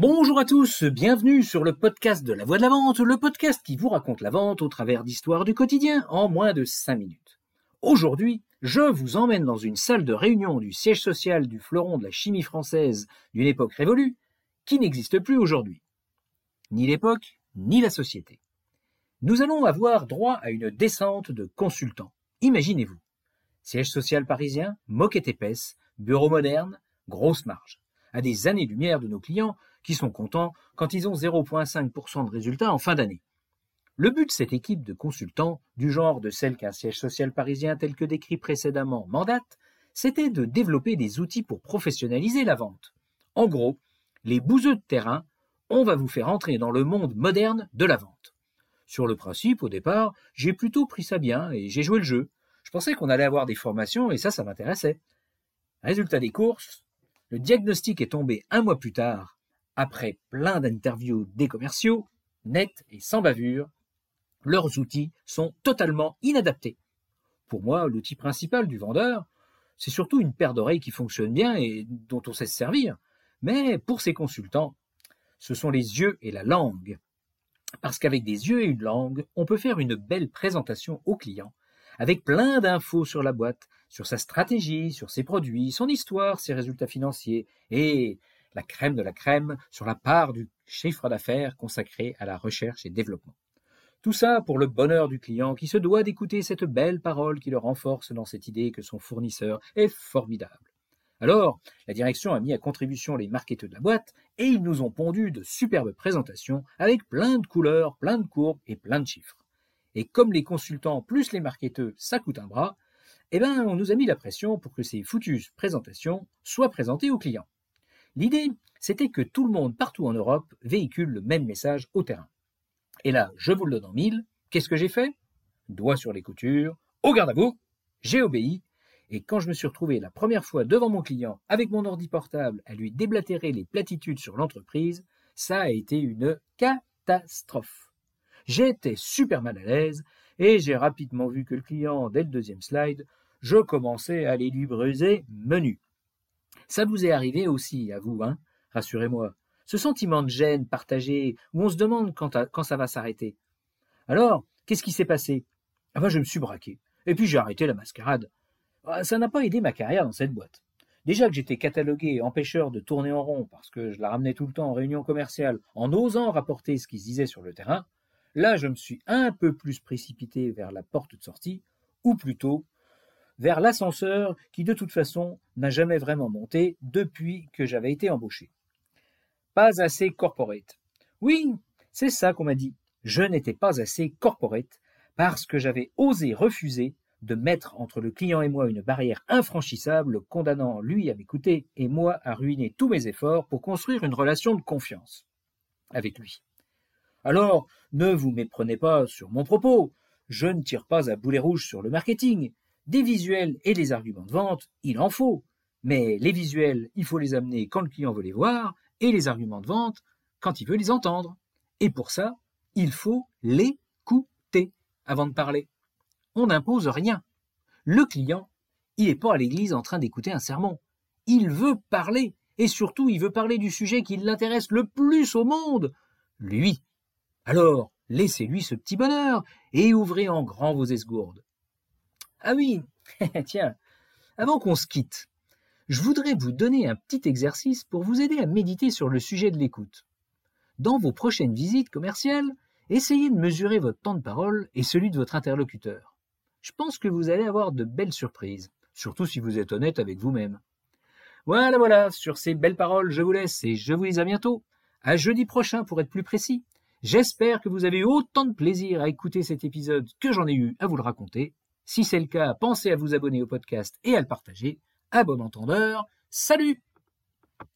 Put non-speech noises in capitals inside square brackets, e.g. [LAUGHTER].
Bonjour à tous, bienvenue sur le podcast de la voix de la vente, le podcast qui vous raconte la vente au travers d'histoires du quotidien en moins de 5 minutes. Aujourd'hui, je vous emmène dans une salle de réunion du siège social du fleuron de la chimie française d'une époque révolue qui n'existe plus aujourd'hui. Ni l'époque, ni la société. Nous allons avoir droit à une descente de consultants. Imaginez-vous. Siège social parisien, moquette épaisse, bureau moderne, grosse marge. À des années-lumière de nos clients qui sont contents quand ils ont 0,5% de résultats en fin d'année. Le but de cette équipe de consultants, du genre de celle qu'un siège social parisien tel que décrit précédemment mandate, c'était de développer des outils pour professionnaliser la vente. En gros, les bouseux de terrain, on va vous faire entrer dans le monde moderne de la vente. Sur le principe, au départ, j'ai plutôt pris ça bien et j'ai joué le jeu. Je pensais qu'on allait avoir des formations et ça, ça m'intéressait. Résultat des courses, le diagnostic est tombé un mois plus tard après plein d'interviews des commerciaux, nets et sans bavure, leurs outils sont totalement inadaptés. Pour moi, l'outil principal du vendeur, c'est surtout une paire d'oreilles qui fonctionne bien et dont on sait se servir. Mais pour ces consultants, ce sont les yeux et la langue. Parce qu'avec des yeux et une langue, on peut faire une belle présentation au client, avec plein d'infos sur la boîte, sur sa stratégie, sur ses produits, son histoire, ses résultats financiers, et la crème de la crème sur la part du chiffre d'affaires consacré à la recherche et développement. Tout ça pour le bonheur du client qui se doit d'écouter cette belle parole qui le renforce dans cette idée que son fournisseur est formidable. Alors, la direction a mis à contribution les marketeurs de la boîte et ils nous ont pondu de superbes présentations avec plein de couleurs, plein de courbes et plein de chiffres. Et comme les consultants plus les marketeurs, ça coûte un bras, eh ben, on nous a mis la pression pour que ces foutues présentations soient présentées aux clients. L'idée, c'était que tout le monde partout en Europe véhicule le même message au terrain. Et là, je vous le donne en mille, qu'est-ce que j'ai fait? Doigt sur les coutures, au garde à vous, j'ai obéi, et quand je me suis retrouvé la première fois devant mon client avec mon ordi portable à lui déblatérer les platitudes sur l'entreprise, ça a été une catastrophe. J'étais super mal à l'aise, et j'ai rapidement vu que le client, dès le deuxième slide, je commençais à aller lui briser menu. Ça vous est arrivé aussi, à vous, hein Rassurez-moi. Ce sentiment de gêne partagé, où on se demande quand, ça va s'arrêter. Alors, qu'est-ce qui s'est passé? Ah ben, je me suis braqué. Et puis j'ai arrêté la mascarade. Ah, ça n'a pas aidé ma carrière dans cette boîte. Déjà que j'étais catalogué empêcheur de tourner en rond parce que je la ramenais tout le temps en réunion commerciale en osant rapporter ce qui se disait sur le terrain, là je me suis un peu plus précipité vers la porte de sortie, ou plutôt vers l'ascenseur qui de toute façon n'a jamais vraiment monté depuis que j'avais été embauché. Pas assez corporate. Oui, c'est ça qu'on m'a dit. Je n'étais pas assez corporate parce que j'avais osé refuser de mettre entre le client et moi une barrière infranchissable, condamnant lui à m'écouter et moi à ruiner tous mes efforts pour construire une relation de confiance avec lui. Alors, ne vous méprenez pas sur mon propos. Je ne tire pas à boulet rouge sur le marketing. Des visuels et des arguments de vente, il en faut. Mais les visuels, il faut les amener quand le client veut les voir, et les arguments de vente quand il veut les entendre. Et pour ça, il faut l'écouter avant de parler. On n'impose rien. Le client, il n'est pas à l'église en train d'écouter un sermon. Il veut parler, et surtout il veut parler du sujet qui l'intéresse le plus au monde, lui. Alors, laissez-lui ce petit bonheur, et ouvrez en grand vos esgourdes. Ah oui, [LAUGHS] tiens, avant qu'on se quitte, je voudrais vous donner un petit exercice pour vous aider à méditer sur le sujet de l'écoute. Dans vos prochaines visites commerciales, essayez de mesurer votre temps de parole et celui de votre interlocuteur. Je pense que vous allez avoir de belles surprises, surtout si vous êtes honnête avec vous-même. Voilà, voilà, sur ces belles paroles, je vous laisse et je vous dis à bientôt. À jeudi prochain pour être plus précis. J'espère que vous avez eu autant de plaisir à écouter cet épisode que j'en ai eu à vous le raconter. Si c'est le cas, pensez à vous abonner au podcast et à le partager. À bon entendeur, salut